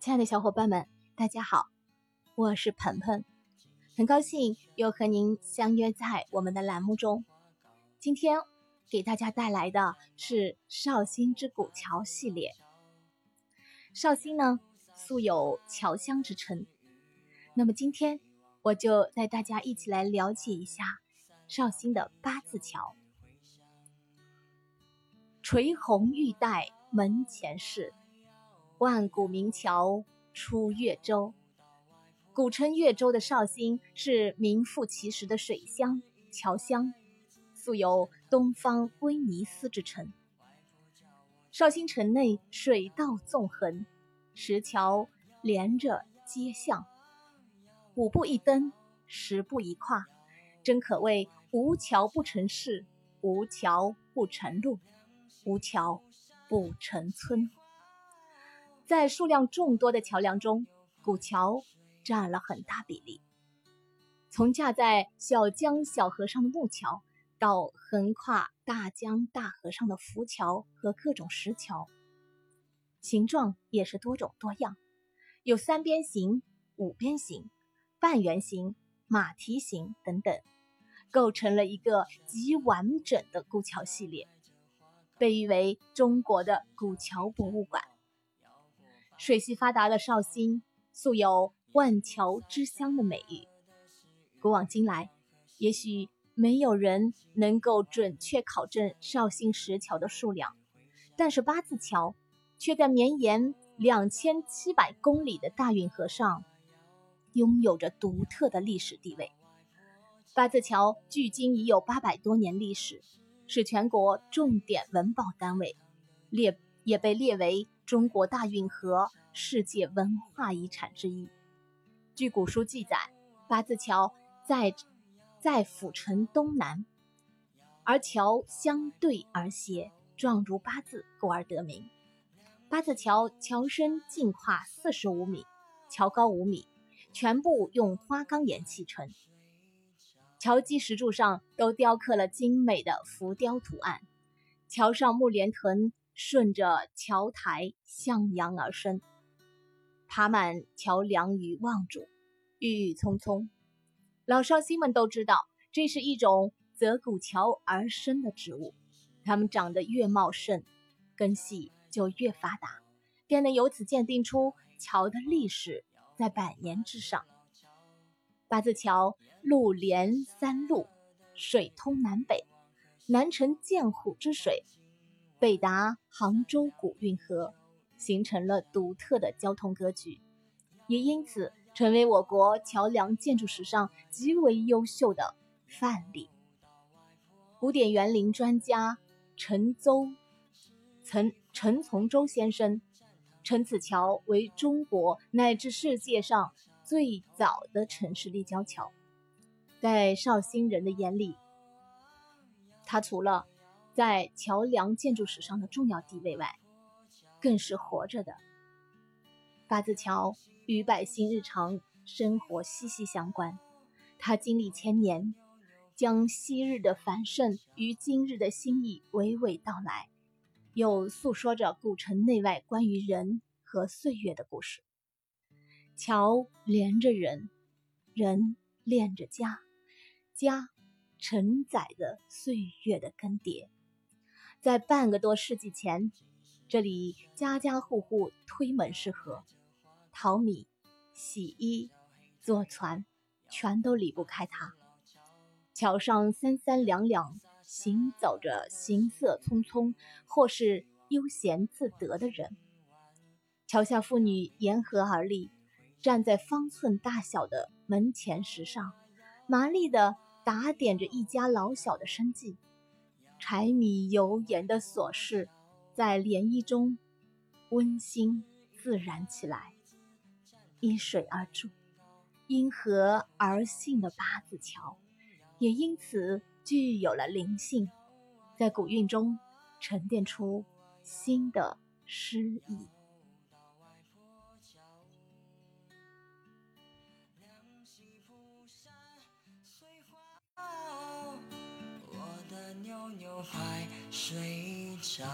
亲爱的小伙伴们，大家好，我是鹏鹏，很高兴又和您相约在我们的栏目中。今天给大家带来的是绍兴之古桥系列。绍兴呢，素有桥乡之称，那么今天我就带大家一起来了解一下绍兴的八字桥。垂虹玉带门前事。万古名桥出越州，古称越州的绍兴是名副其实的水乡、桥乡，素有“东方威尼斯”之称。绍兴城内水道纵横，石桥连着街巷，五步一登，十步一跨，真可谓无桥不成市，无桥不成路，无桥不成村。在数量众多的桥梁中，古桥占了很大比例。从架在小江小河上的木桥，到横跨大江大河上的浮桥和各种石桥，形状也是多种多样，有三边形、五边形、半圆形、马蹄形等等，构成了一个极完整的古桥系列，被誉为中国的古桥博物馆。水系发达的绍兴，素有“万桥之乡”的美誉。古往今来，也许没有人能够准确考证绍兴石桥的数量，但是八字桥却在绵延两千七百公里的大运河上，拥有着独特的历史地位。八字桥距今已有八百多年历史，是全国重点文保单位，列也被列为。中国大运河世界文化遗产之一。据古书记载，八字桥在在府城东南，而桥相对而斜，状如八字，故而得名。八字桥桥身净跨四十五米，桥高五米，全部用花岗岩砌成。桥基石柱上都雕刻了精美的浮雕图案，桥上木莲藤。顺着桥台向阳而生，爬满桥梁与望柱，郁郁葱葱。老绍兴们都知道，这是一种择古桥而生的植物。它们长得越茂盛，根系就越发达，便能由此鉴定出桥的历史在百年之上。八字桥路连三路，水通南北，南承剑湖之水。北达杭州古运河，形成了独特的交通格局，也因此成为我国桥梁建筑史上极为优秀的范例。古典园林专家陈邹、陈陈从周先生称此桥为中国乃至世界上最早的城市立交桥。在绍兴人的眼里，它除了在桥梁建筑史上的重要地位外，更是活着的。八字桥与百姓日常生活息息相关，它经历千年，将昔日的繁盛与今日的心意娓娓道来，又诉说着古城内外关于人和岁月的故事。桥连着人，人连着家，家承载着岁月的更迭。在半个多世纪前，这里家家户户推门是河，淘米、洗衣、坐船，全都离不开它。桥上三三两两行走着行色匆匆或是悠闲自得的人，桥下妇女沿河而立，站在方寸大小的门前石上，麻利地打点着一家老小的生计。柴米油盐的琐事，在涟漪中温馨自然起来。因水而筑，因河而兴的八字桥，也因此具有了灵性，在古韵中沉淀出新的诗意。快睡着。